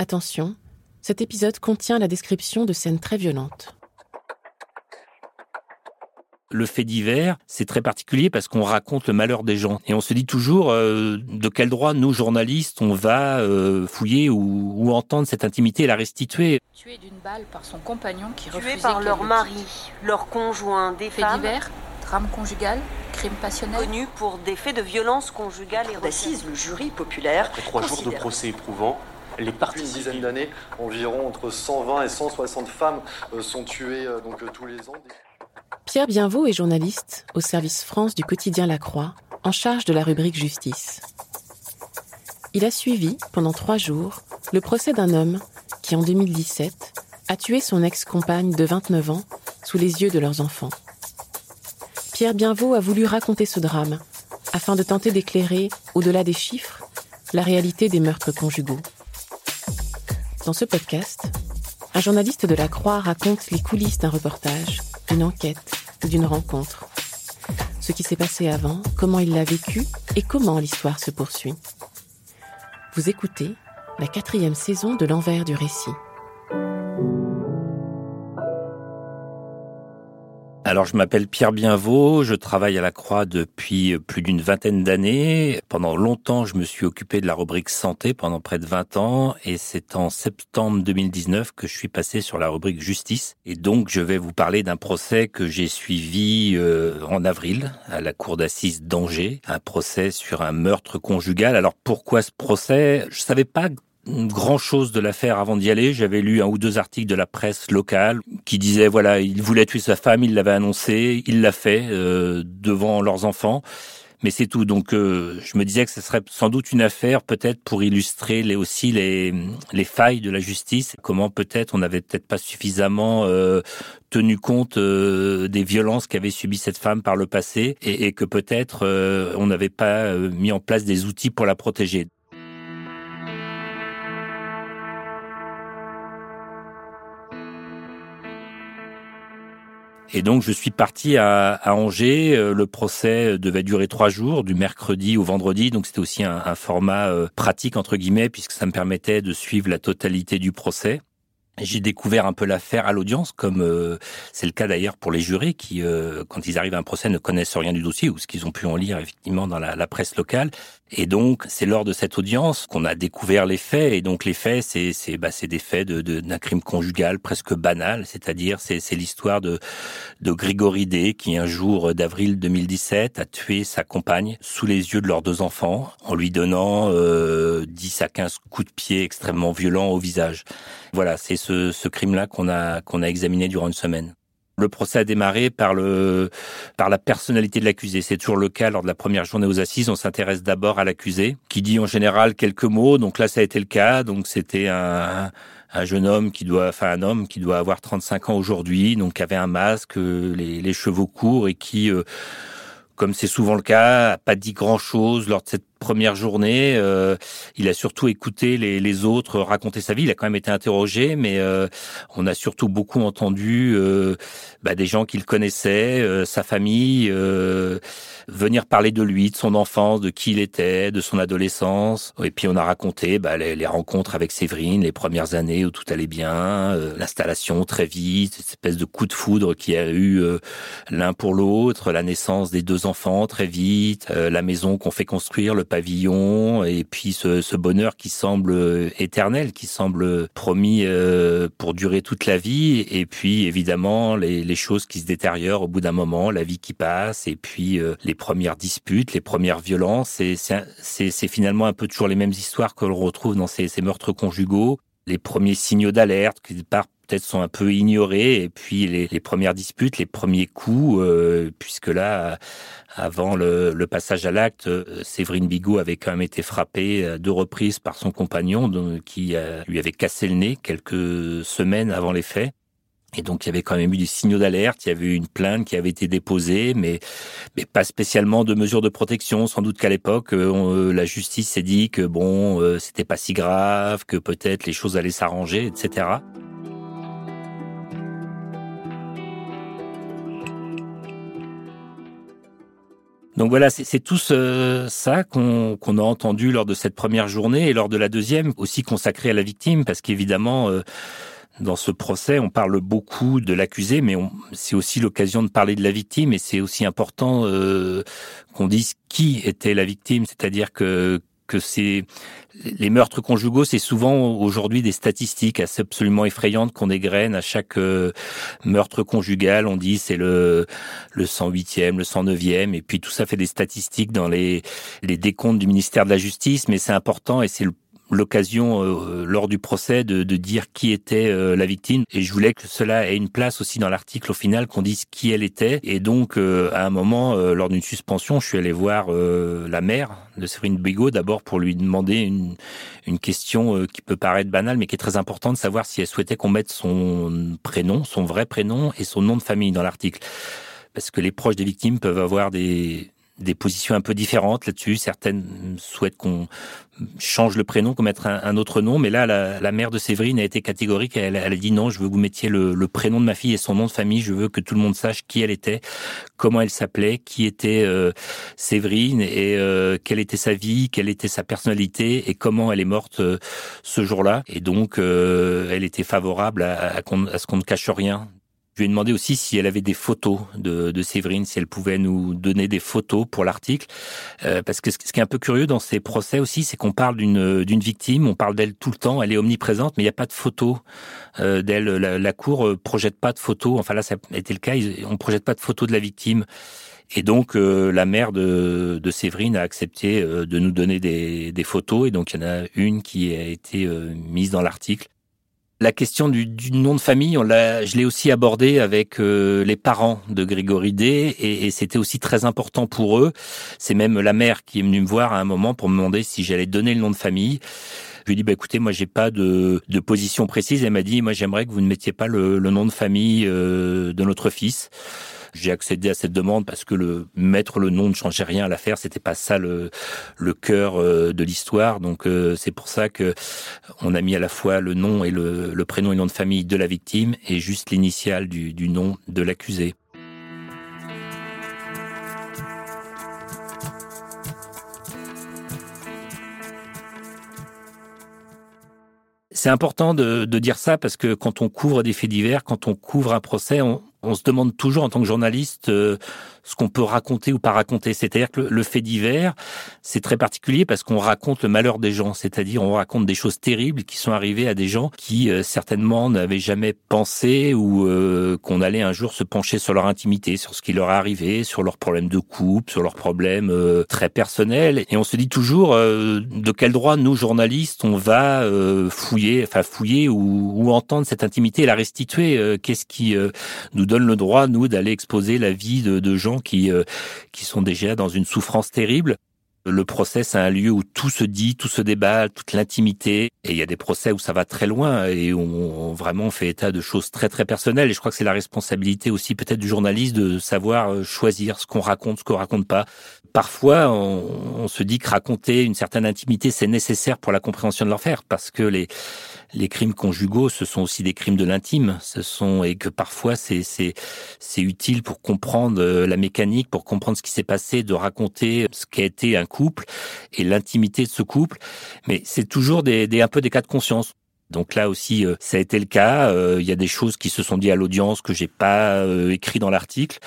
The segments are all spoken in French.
Attention, cet épisode contient la description de scènes très violentes. Le fait divers, c'est très particulier parce qu'on raconte le malheur des gens. Et on se dit toujours euh, de quel droit, nous, journalistes, on va euh, fouiller ou, ou, entendre cette intimité et la restituer. Tué d'une balle par son compagnon qui Tué refusait par leur le mari, leur conjoint, des Fait femmes divers, drame conjugal, crime passionnel. connus pour des faits de violence conjugale et d'assises. Le jury populaire Après trois jours de procès éprouvants, les une dizaine d'années, environ entre 120 et 160 femmes euh, sont tuées euh, donc, euh, tous les ans. Pierre Bienvaux est journaliste au service France du quotidien La Croix, en charge de la rubrique Justice. Il a suivi, pendant trois jours, le procès d'un homme qui, en 2017, a tué son ex-compagne de 29 ans sous les yeux de leurs enfants. Pierre Bienvaux a voulu raconter ce drame afin de tenter d'éclairer, au-delà des chiffres, la réalité des meurtres conjugaux. Dans ce podcast, un journaliste de la Croix raconte les coulisses d'un reportage, d'une enquête ou d'une rencontre. Ce qui s'est passé avant, comment il l'a vécu et comment l'histoire se poursuit. Vous écoutez la quatrième saison de l'envers du récit. Alors, je m'appelle Pierre Bienvaux, je travaille à la Croix depuis plus d'une vingtaine d'années. Pendant longtemps, je me suis occupé de la rubrique santé pendant près de 20 ans et c'est en septembre 2019 que je suis passé sur la rubrique justice. Et donc, je vais vous parler d'un procès que j'ai suivi euh, en avril à la cour d'assises d'Angers, un procès sur un meurtre conjugal. Alors, pourquoi ce procès? Je savais pas grand chose de l'affaire avant d'y aller. J'avais lu un ou deux articles de la presse locale qui disaient voilà, il voulait tuer sa femme, il l'avait annoncé, il l'a fait euh, devant leurs enfants. Mais c'est tout. Donc, euh, je me disais que ce serait sans doute une affaire, peut-être pour illustrer les, aussi les, les failles de la justice. Comment peut-être on n'avait peut-être pas suffisamment euh, tenu compte euh, des violences qu'avait subies cette femme par le passé, et, et que peut-être euh, on n'avait pas euh, mis en place des outils pour la protéger. Et donc je suis parti à, Angers. Euh, Le procès devait durer trois jours, du mercredi au vendredi. Donc c'était aussi un, un format euh, pratique entre guillemets, puisque ça me permettait de suivre la totalité du procès. J'ai découvert un peu l'affaire à l'audience, comme euh, c'est le cas d'ailleurs pour les jurés qui, euh, quand ils arrivent à un procès, ne connaissent rien du dossier ou ce qu'ils ont pu en lire effectivement dans la, presse locale. Et donc, c'est lors de cette audience qu'on a découvert les faits. Et donc, les faits, c'est c'est bah, des faits de de- d'un crime conjugal presque banal, c'est-à-dire c'est c'est l'histoire de de Grégory D qui un jour d'avril 2017 a tué sa compagne sous les yeux de leurs deux enfants en lui donnant euh, 10 à 15 coups de pied extrêmement violents au visage. Voilà, c'est ce, crime-là qu'on a a examiné durant une semaine. Le procès a démarré par le par la personnalité de l'accusé. C'est toujours le cas lors de la première journée aux assises. On s'intéresse d'abord à l'accusé, qui dit en général quelques mots. Donc là, ça a été le cas. Donc c'était un, un jeune homme qui doit, enfin un homme qui doit avoir 35 ans aujourd'hui, donc qui avait un masque, les, les cheveux courts et qui, euh, comme c'est souvent le cas, a pas dit grand chose lors de cette première journée. Euh, il a surtout écouté les, les autres raconter sa vie. Il a quand même été interrogé, mais euh, on a surtout beaucoup entendu euh, bah, des gens qu'il connaissait, euh, sa famille, euh, venir parler de lui, de son enfance, de qui il était, de son adolescence. Et puis on a raconté bah, les, les rencontres avec Séverine, les premières années où tout allait bien, euh, l'installation très vite, cette espèce de coup de foudre qu'il y a eu l'un pour l'autre, la naissance des deux enfants très vite, la maison qu'on fait construire, le pavillon, et puis ce, ce bonheur qui semble euh, éternel, qui semble promis euh, pour durer toute la vie, et puis évidemment les, les choses qui se détériorent au bout d'un moment, la vie qui passe, et puis euh, les premières disputes, les premières violences, et c'est finalement un peu toujours les mêmes histoires que l'on retrouve dans ces, ces meurtres conjugaux. Les premiers signaux d'alerte qui partent peut-être sont un peu ignorés. Et puis les, premières disputes, les premiers coups, euh, puisque là, avant le, passage à l'acte, euh, Séverine Bigot avait quand même été frappée à deux reprises par son compagnon, qui lui avait cassé le nez quelques semaines avant les faits. Et donc, il y avait quand même eu des signaux d'alerte, il y avait eu une plainte qui avait été déposée, mais, mais pas spécialement de mesures de protection. Sans doute qu'à l'époque, euh, la justice s'est dit que bon, euh, c'était pas si grave, que peut-être les choses allaient s'arranger, etc. Donc voilà, c'est tout ça qu'on a entendu lors de cette première journée et lors de la deuxième, aussi consacrée à la victime, parce qu'évidemment, euh, dans ce procès, on parle beaucoup de l'accusé, mais c'est aussi l'occasion de parler de la victime, et c'est aussi important euh, qu'on dise qui était la victime, c'est-à-dire que que c'est les meurtres conjugaux, c'est souvent aujourd'hui des statistiques assez absolument effrayantes qu'on égrène à chaque euh, meurtre conjugal. On dit c'est le le 108e, le 109e, et puis tout ça fait des statistiques dans les les décomptes du ministère de la Justice. Mais c'est important et c'est le l'occasion euh, lors du procès de, de, dire qui était euh, la victime. Et je voulais que cela ait une place aussi dans l'article au final qu'on dise qui elle était. Et donc euh, à un moment lors d'une suspension je suis allé voir la mère de Séverine Bigot d'abord pour lui demander une, une question qui peut paraître banale mais qui est très importante de savoir si elle souhaitait qu'on mette son prénom son vrai prénom et son nom de famille dans l'article. Parce que les proches des victimes peuvent avoir des des positions un peu différentes là-dessus. Certaines souhaitent qu'on change le prénom, qu'on mette un, autre nom. Mais là, la, mère de Séverine a été catégorique. Elle, elle a dit non, je veux que vous mettiez le, prénom de ma fille et son nom de famille. Je veux que tout le monde sache qui elle était, comment elle s'appelait, qui était euh, Séverine et euh, quelle était sa vie, quelle était sa personnalité et comment elle est morte euh, ce jour-là. Et donc, elle était favorable à, à ce qu'on ne cache rien je lui ai demandé aussi si elle avait des photos de, de Séverine, si elle pouvait nous donner des photos pour l'article. Euh, parce que ce, qui est un peu curieux dans ces procès aussi, c'est qu'on parle d'une victime, on parle d'elle tout le temps, elle est omniprésente, mais il n'y a pas de photos euh, d'elle. La, la, Cour euh, projette pas de photos. Enfin là, ça a été le cas, on projette pas de photos de la victime. Et donc euh, la mère de, de, Séverine a accepté de nous donner des, des, photos. Et donc il y en a une qui a été mise dans l'article. La question du, du, nom de famille, on je l'ai aussi abordé avec euh, les parents de Grégory D, et, et c'était aussi très important pour eux. C'est même la mère qui est venue me voir à un moment pour me demander si j'allais donner le nom de famille. Je lui ai dit, bah, écoutez, moi, j'ai pas de, de position précise. Elle m'a dit, moi, j'aimerais que vous ne mettiez pas le, le nom de famille euh, de notre fils. J'ai accédé à cette demande parce que mettre le nom ne changeait rien à l'affaire. C'était pas ça le, cœur euh, de l'histoire. Donc euh, c'est pour ça que on a mis à la fois le nom et le, prénom et le nom de famille de la victime et juste l'initiale du, nom de l'accusé. C'est important de, dire ça parce que quand on couvre des faits divers, quand on couvre un procès, on se demande toujours en tant que journaliste euh, ce qu'on peut raconter ou pas raconter. C'est-à-dire que le, fait divers, c'est très particulier parce qu'on raconte le malheur des gens. C'est-à-dire on raconte des choses terribles qui sont arrivées à des gens qui euh, certainement n'avaient jamais pensé ou euh, qu'on allait un jour se pencher sur leur intimité, sur ce qui leur est arrivé, sur leurs problèmes de couple, sur leurs problèmes très personnels. Et on se dit toujours de quel droit nous journalistes on va fouiller, enfin fouiller ou, ou, entendre cette intimité et la restituer. Qu'est-ce qui nous donne le droit, nous, d'aller exposer la vie de, de gens qui, euh, qui sont déjà dans une souffrance terrible. Le procès, c'est un lieu où tout se dit, tout se débat, toute l'intimité. Et il y a des procès où ça va très loin et où on, vraiment fait état de choses très très personnelles. Et je crois que c'est la responsabilité aussi peut-être du journaliste de savoir euh, choisir ce qu'on raconte, ce qu'on raconte pas. Parfois, on, on, se dit que raconter une certaine intimité, c'est nécessaire pour la compréhension de l'enfer, parce que les les crimes conjugaux, ce sont aussi des crimes de l'intime. Ce sont et que parfois c'est c'est c'est utile pour comprendre euh, la mécanique, pour comprendre ce qui s'est passé, de raconter ce qu'a été un couple et l'intimité de ce couple. Mais c'est toujours des, des un peu des cas de conscience. Donc là aussi, euh, ça a été le cas. Euh, il y a des choses qui se sont dites à l'audience que j'ai pas écrit dans l'article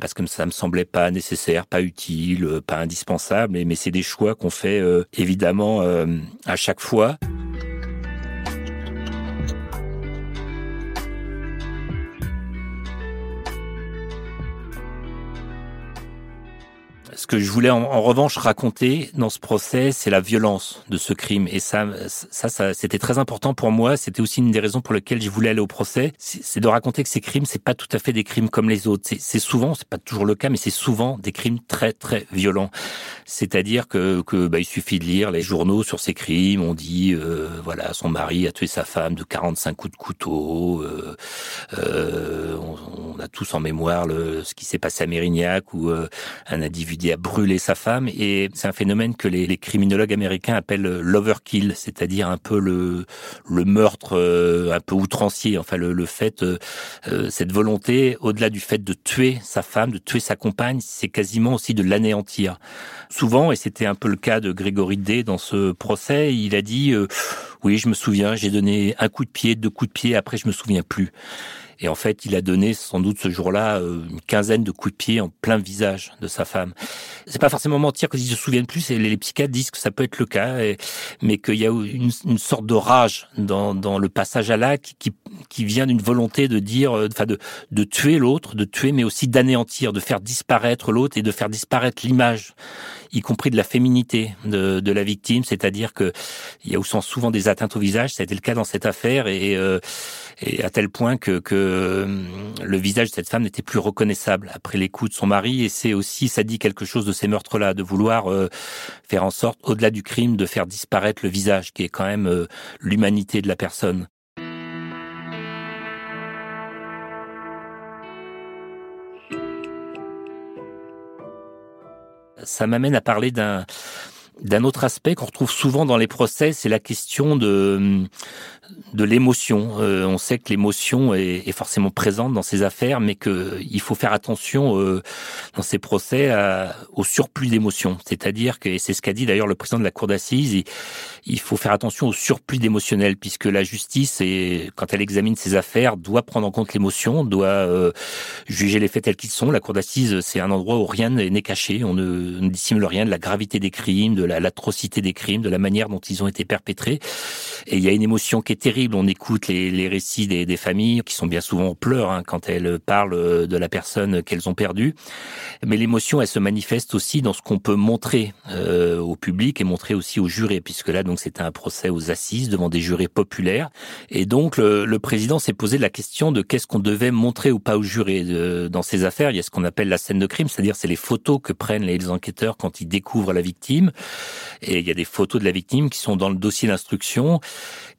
parce que ça me semblait pas nécessaire, pas utile, pas indispensable. Mais c'est des choix qu'on fait évidemment à chaque fois. Que je voulais en, revanche raconter dans ce procès, c'est la violence de ce crime. Et ça, ça, ça c'était très important pour moi. C'était aussi une des raisons pour lesquelles je voulais aller au procès. C'est de raconter que ces crimes, c'est pas tout à fait des crimes comme les autres. C'est souvent, c'est pas toujours le cas, mais c'est souvent des crimes très très violents. C'est-à-dire que, que bah, il suffit de lire les journaux sur ces crimes. On dit, euh, voilà, son mari a tué sa femme de 45 coups de couteau. Euh, euh, on, on, a tous en mémoire le, ce qui s'est passé à Mérignac où euh, un individu brûlé sa femme. Et c'est un phénomène que les, les, criminologues américains appellent l'overkill, c'est-à-dire un peu le, le meurtre euh, un peu outrancier. Enfin, le, le fait, euh, cette volonté, au-delà du fait de tuer sa femme, de tuer sa compagne, c'est quasiment aussi de l'anéantir. Souvent, et c'était un peu le cas de Grégory D dans ce procès, il a dit oui, je me souviens, j'ai donné un coup de pied, deux coups de pied, après je me souviens plus. Et en fait, il a donné sans doute ce jour-là euh, une quinzaine de coups de pied en plein visage de sa femme. C'est pas forcément mentir qu'ils se souviennent plus. Et les, psychiatres disent que ça peut être le cas, mais qu'il y a une, une, sorte de rage dans, le passage à l'acte qui, qui vient d'une volonté de dire, euh, enfin de, de tuer l'autre, de tuer, mais aussi d'anéantir, de faire disparaître l'autre et de faire disparaître l'image y compris de la féminité de, de la victime, c'est-à-dire que il y a souvent des atteintes au visage, ça a été le cas dans cette affaire, et, euh, et à tel point que, que le visage de cette femme n'était plus reconnaissable après les coups de son mari. Et c'est aussi, ça dit quelque chose de ces meurtres-là, de vouloir euh, faire en sorte, au-delà du crime, de faire disparaître le visage, qui est quand même euh, l'humanité de la personne. Ça m'amène à parler d'un d'un autre aspect qu'on retrouve souvent dans les procès, c'est la question de de l'émotion. Euh, on sait que l'émotion est, forcément présente dans ces affaires, mais qu'il faut faire attention euh, dans ces procès au surplus d'émotions. C'est-à-dire que, et c'est ce qu'a dit d'ailleurs le président de la cour d'assises, il, il, faut faire attention au surplus d'émotionnel, puisque la justice, quand elle examine ces affaires, doit prendre en compte l'émotion, doit euh, juger les faits tels qu'ils sont. La cour d'assises, c'est un endroit où rien n'est caché, on ne, ne, dissimule rien de la gravité des crimes, de l'atrocité des crimes, de la manière dont ils ont été perpétrés. Et il y a une émotion qui est terrible. On écoute les, les récits des, des, familles qui sont bien souvent en pleurs hein, quand elles parlent de la personne qu'elles ont perdue. Mais l'émotion, elle se manifeste aussi dans ce qu'on peut montrer euh, au public et montrer aussi aux jurés, puisque là, donc, c'était un procès aux assises devant des jurés populaires. Et donc, le, le président s'est posé la question de qu'est-ce qu'on devait montrer ou pas aux jurés de, dans ces affaires. Il y a ce qu'on appelle la scène de crime, c'est-à-dire c'est les photos que prennent les enquêteurs quand ils découvrent la victime. Et il y a des photos de la victime qui sont dans le dossier d'instruction.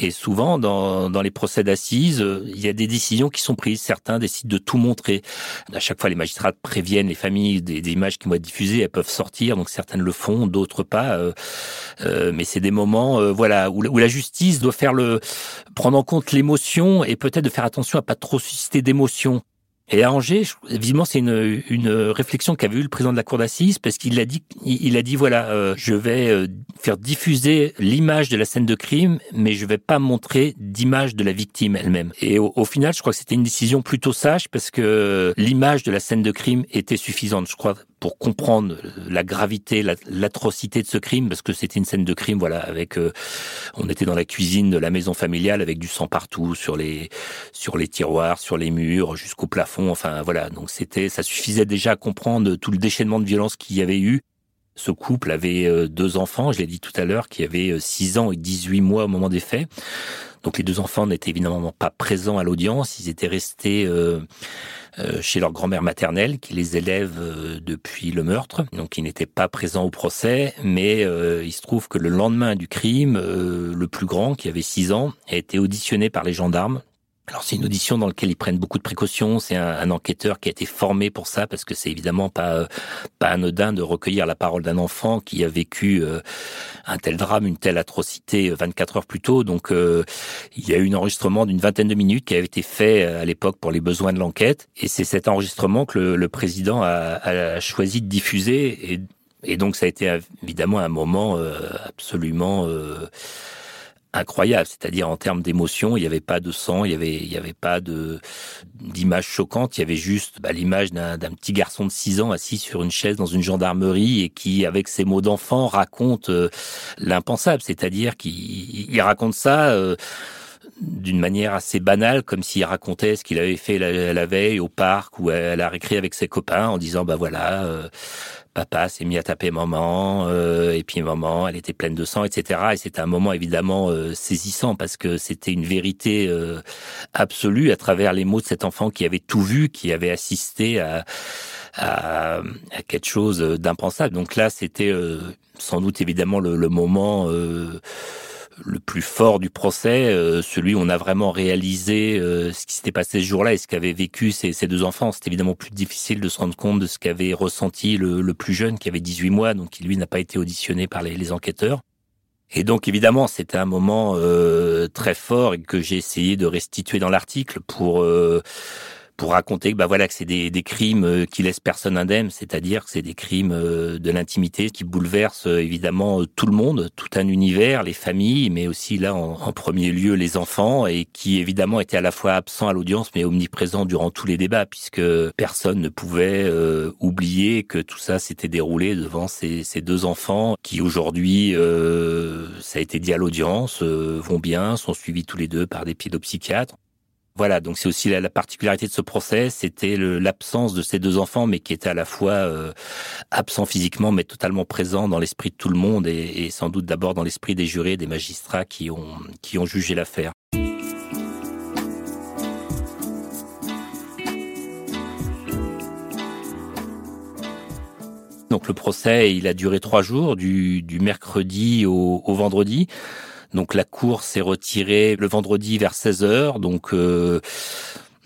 Et souvent, dans, dans les procès d'assises, il y a des décisions qui sont prises. Certains décident de tout montrer. À chaque fois, les magistrats préviennent les familles des, des images qui vont être diffusées. Elles peuvent sortir, donc certaines le font, d'autres pas. Euh, euh, mais c'est des moments, euh, voilà, où, où, la justice doit faire le prendre en compte l'émotion et peut-être de faire attention à pas trop susciter d'émotions. Et à Angers, évidemment, c'est une, une réflexion qu'avait eu le président de la cour d'assises parce qu'il a dit, il a dit voilà, euh, je vais euh, faire diffuser l'image de la scène de crime, mais je vais pas montrer d'image de la victime elle-même. Et au, au, final, je crois que c'était une décision plutôt sage parce que l'image de la scène de crime était suffisante. Je crois pour comprendre la gravité, l'atrocité de ce crime, parce que c'était une scène de crime, voilà, avec, euh, on était dans la cuisine de la maison familiale avec du sang partout sur les sur les tiroirs, sur les murs, jusqu'au plafond, enfin voilà. Donc c'était, ça suffisait déjà à comprendre tout le déchaînement de violence qu'il y avait eu. Ce couple avait euh, deux enfants, je l'ai dit tout à l'heure, qui avaient 6 euh, ans et 18 mois au moment des faits. Donc les deux enfants n'étaient évidemment pas présents à l'audience, ils étaient restés euh, chez leur grand-mère maternelle qui les élève euh, depuis le meurtre. Donc ils n'étaient pas présents au procès, mais il se trouve que le lendemain du crime, le plus grand, qui avait 6 ans, a été auditionné par les gendarmes alors c'est une audition dans laquelle ils prennent beaucoup de précautions. C'est un, un, enquêteur qui a été formé pour ça parce que c'est évidemment pas pas anodin de recueillir la parole d'un enfant qui a vécu euh, un tel drame, une telle atrocité 24 heures plus tôt. Donc euh, il y a eu un enregistrement d'une vingtaine de minutes qui avait été fait euh, à l'époque pour les besoins de l'enquête et c'est cet enregistrement que le, le président a, a, choisi de diffuser et, et, donc ça a été évidemment un moment absolument incroyable, c'est-à-dire en termes d'émotion, il n'y avait pas de sang, il y avait, avait pas de d'image choquante, il y avait juste bah, l'image d'un petit garçon de 6 ans assis sur une chaise dans une gendarmerie et qui, avec ses mots d'enfant, raconte euh, l'impensable, c'est-à-dire qu'il raconte ça. Euh, d'une manière assez banale, comme s'il racontait ce qu'il avait fait la, veille au parc ou à la récré avec ses copains, en disant bah voilà, euh, papa s'est mis à taper maman, euh, et puis maman, elle était pleine de sang, etc. Et c'était un moment évidemment euh, saisissant parce que c'était une vérité absolue à travers les mots de cet enfant qui avait tout vu, qui avait assisté à, à, à quelque chose d'impensable. Donc là, c'était sans doute évidemment le, le moment le plus fort du procès, euh, celui où on a vraiment réalisé euh, ce qui s'était passé ce jour-là et ce qu'avaient vécu ces, deux enfants. C'est évidemment plus difficile de se rendre compte de ce qu'avait ressenti le, plus jeune, qui avait 18 mois, donc qui lui n'a pas été auditionné par les, enquêteurs. Et donc évidemment, c'était un moment euh, très fort et que j'ai essayé de restituer dans l'article pour pour raconter que bah voilà que c'est des, des, crimes euh, qui laissent personne indemne, c'est-à-dire que c'est des crimes euh, de l'intimité qui bouleversent euh, évidemment tout le monde, tout un univers, les familles, mais aussi là en, en, premier lieu les enfants et qui évidemment étaient à la fois absents à l'audience mais omniprésents durant tous les débats puisque personne ne pouvait oublier que tout ça s'était déroulé devant ces, ces, deux enfants qui aujourd'hui ça a été dit à l'audience vont bien, sont suivis tous les deux par des pédopsychiatres. Voilà, donc c'est aussi la, particularité de ce procès, c'était l'absence de ces deux enfants, mais qui étaient à la fois euh, absents physiquement, mais totalement présents dans l'esprit de tout le monde, et, sans doute d'abord dans l'esprit des jurés, des magistrats qui ont, qui ont jugé l'affaire. Donc le procès, il a duré trois jours, du, mercredi au vendredi. Donc la cour s'est retirée le vendredi vers 16 heures. Donc euh,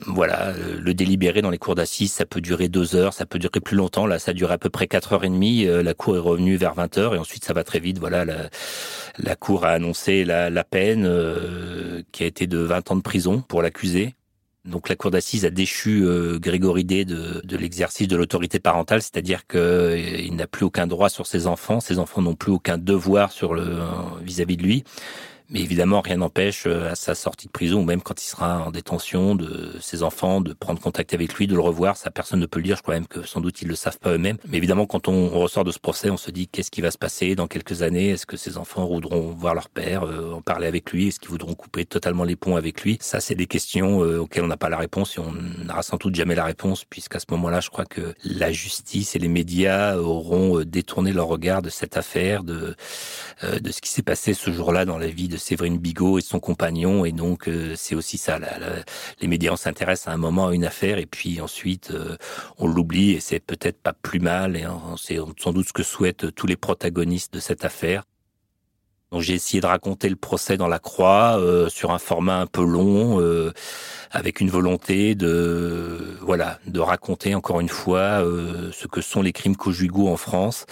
voilà, le délibéré dans les cours d'assises, ça peut durer deux heures, ça peut durer plus longtemps. Là, ça dure à peu près quatre heures et demie. Euh, la cour est revenue vers 20 heures et ensuite ça va très vite. Voilà, la, cour a annoncé la, peine euh, qui a été de 20 ans de prison pour l'accusé. Donc la cour d'assises a déchu euh, Grégory D de, l'exercice de l'autorité parentale, c'est-à-dire qu'il euh, n'a plus aucun droit sur ses enfants, ses enfants n'ont plus aucun devoir sur le vis-à-vis -vis de lui. Mais évidemment, rien n'empêche euh, à sa sortie de prison ou même quand il sera en détention de ses enfants de prendre contact avec lui, de le revoir. Ça, personne ne peut le dire. Je crois même que sans doute ils le savent pas eux-mêmes. Mais évidemment, quand on, ressort de ce procès, on se dit qu'est-ce qui va se passer dans quelques années? Est-ce que ses enfants voudront voir leur père, euh, en parler avec lui? Est-ce qu'ils voudront couper totalement les ponts avec lui? Ça, c'est des questions euh, auxquelles on n'a pas la réponse et on n'aura sans doute jamais la réponse puisqu'à ce moment-là, je crois que la justice et les médias auront détourné leur regard de cette affaire, de de ce qui s'est passé ce jour-là dans la vie de Séverine Bigot et son compagnon. Et donc, euh, c'est aussi ça. les médias, s'intéressent à un moment à une affaire et puis ensuite, euh, on l'oublie et c'est peut-être pas plus mal. Et c'est sans doute ce que souhaitent tous les protagonistes de cette affaire. Donc j'ai essayé de raconter le procès dans la Croix euh, sur un format un peu long, avec une volonté de voilà de raconter encore une fois euh, ce que sont les crimes conjugaux en France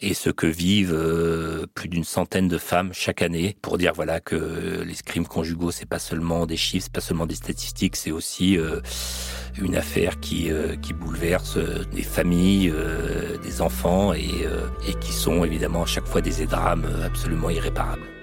et ce que vivent plus d'une centaine de femmes chaque année pour dire voilà que les crimes conjugaux c'est pas seulement des chiffres, c'est pas seulement des statistiques, c'est aussi une affaire qui, euh, qui bouleverse euh, des familles, euh, des enfants et, et qui sont évidemment à chaque fois des drames absolument irréparables.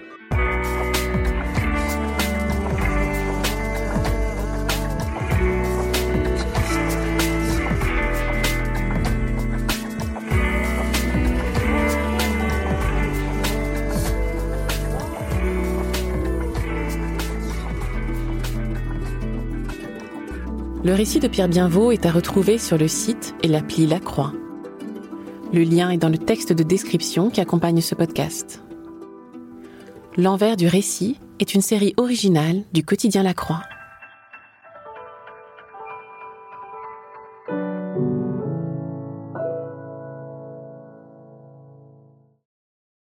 Le récit de Pierre Bienvaux est à retrouver sur le site et l'appli La Croix. Le lien est dans le texte de description qui accompagne ce podcast. L'envers du récit est une série originale du quotidien La Croix.